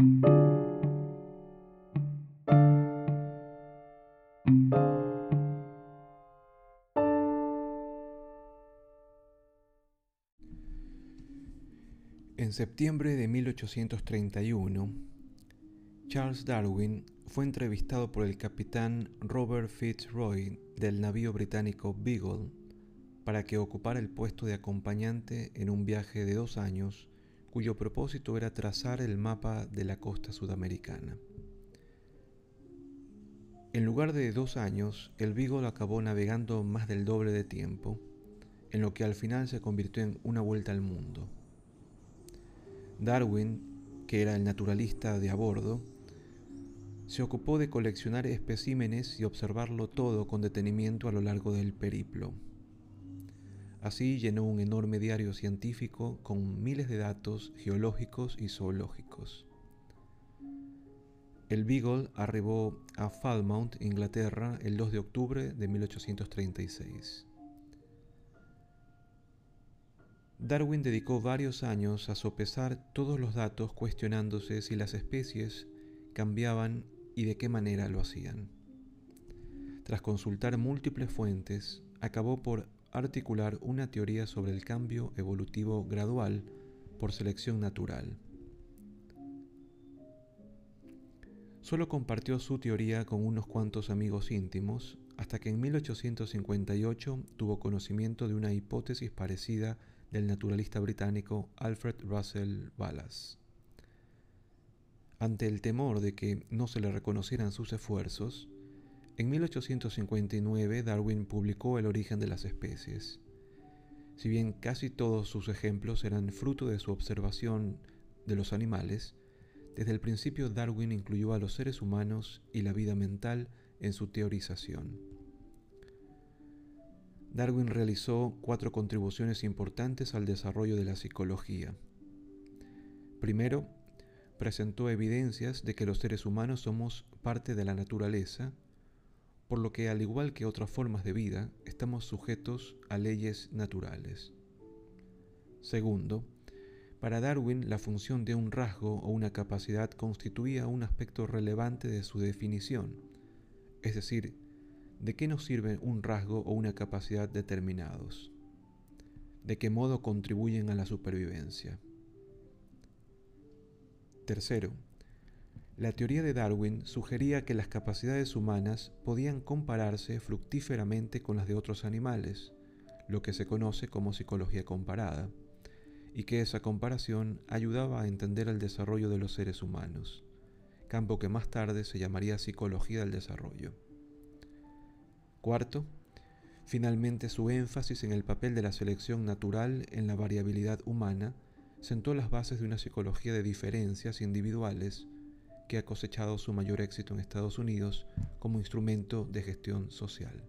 En septiembre de 1831, Charles Darwin fue entrevistado por el capitán Robert Fitzroy del navío británico Beagle para que ocupara el puesto de acompañante en un viaje de dos años cuyo propósito era trazar el mapa de la costa sudamericana. En lugar de dos años, el Beagle acabó navegando más del doble de tiempo, en lo que al final se convirtió en una vuelta al mundo. Darwin, que era el naturalista de a bordo, se ocupó de coleccionar especímenes y observarlo todo con detenimiento a lo largo del periplo. Así llenó un enorme diario científico con miles de datos geológicos y zoológicos. El Beagle arribó a Falmouth, Inglaterra, el 2 de octubre de 1836. Darwin dedicó varios años a sopesar todos los datos cuestionándose si las especies cambiaban y de qué manera lo hacían. Tras consultar múltiples fuentes, acabó por articular una teoría sobre el cambio evolutivo gradual por selección natural. Solo compartió su teoría con unos cuantos amigos íntimos hasta que en 1858 tuvo conocimiento de una hipótesis parecida del naturalista británico Alfred Russell Wallace. Ante el temor de que no se le reconocieran sus esfuerzos, en 1859 Darwin publicó El origen de las especies. Si bien casi todos sus ejemplos eran fruto de su observación de los animales, desde el principio Darwin incluyó a los seres humanos y la vida mental en su teorización. Darwin realizó cuatro contribuciones importantes al desarrollo de la psicología. Primero, presentó evidencias de que los seres humanos somos parte de la naturaleza, por lo que al igual que otras formas de vida, estamos sujetos a leyes naturales. Segundo, para Darwin la función de un rasgo o una capacidad constituía un aspecto relevante de su definición, es decir, de qué nos sirve un rasgo o una capacidad determinados, de qué modo contribuyen a la supervivencia. Tercero, la teoría de Darwin sugería que las capacidades humanas podían compararse fructíferamente con las de otros animales, lo que se conoce como psicología comparada, y que esa comparación ayudaba a entender el desarrollo de los seres humanos, campo que más tarde se llamaría psicología del desarrollo. Cuarto, finalmente su énfasis en el papel de la selección natural en la variabilidad humana sentó las bases de una psicología de diferencias individuales que ha cosechado su mayor éxito en Estados Unidos como instrumento de gestión social.